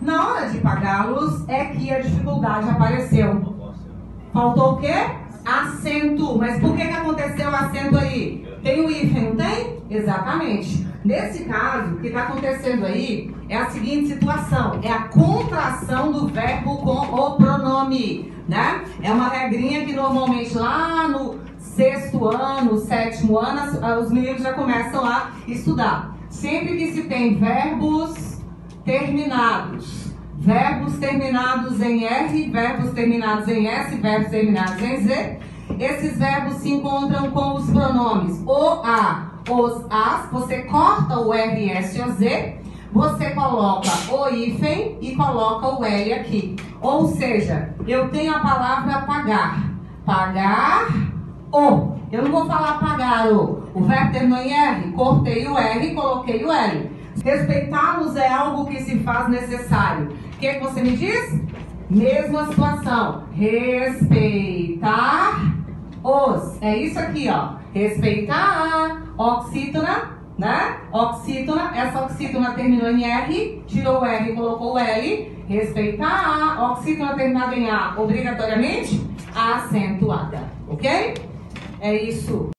Na hora de pagá-los é que a dificuldade apareceu. Faltou o quê? Acento. Mas por que, que aconteceu o acento aí? Tem o hífen, não tem? Exatamente. Nesse caso, o que está acontecendo aí é a seguinte situação: é a contração do verbo com o pronome, né? É uma regrinha que normalmente lá no sexto ano, sétimo ano, os meninos já começam a estudar. Sempre que se tem verbos terminados, verbos terminados em R, verbos terminados em S, verbos terminados em Z, esses verbos se encontram com os pronomes o, a, os, as, você corta o R, S ou Z, você coloca o hífen e coloca o L aqui. Ou seja, eu tenho a palavra pagar. Pagar o. Eu não vou falar pagar o. O verbo terminou em R. Cortei o R e coloquei o L. Respeitá-los é algo que se faz necessário. O que, que você me diz? Mesma situação. Respeitar os. É isso aqui, ó. Respeitar. Oxítona, né? Oxítona. Essa oxítona terminou em R. Tirou o R e colocou o L. Respeitar. Oxítona terminada em A, obrigatoriamente acentuada. Ok? É isso.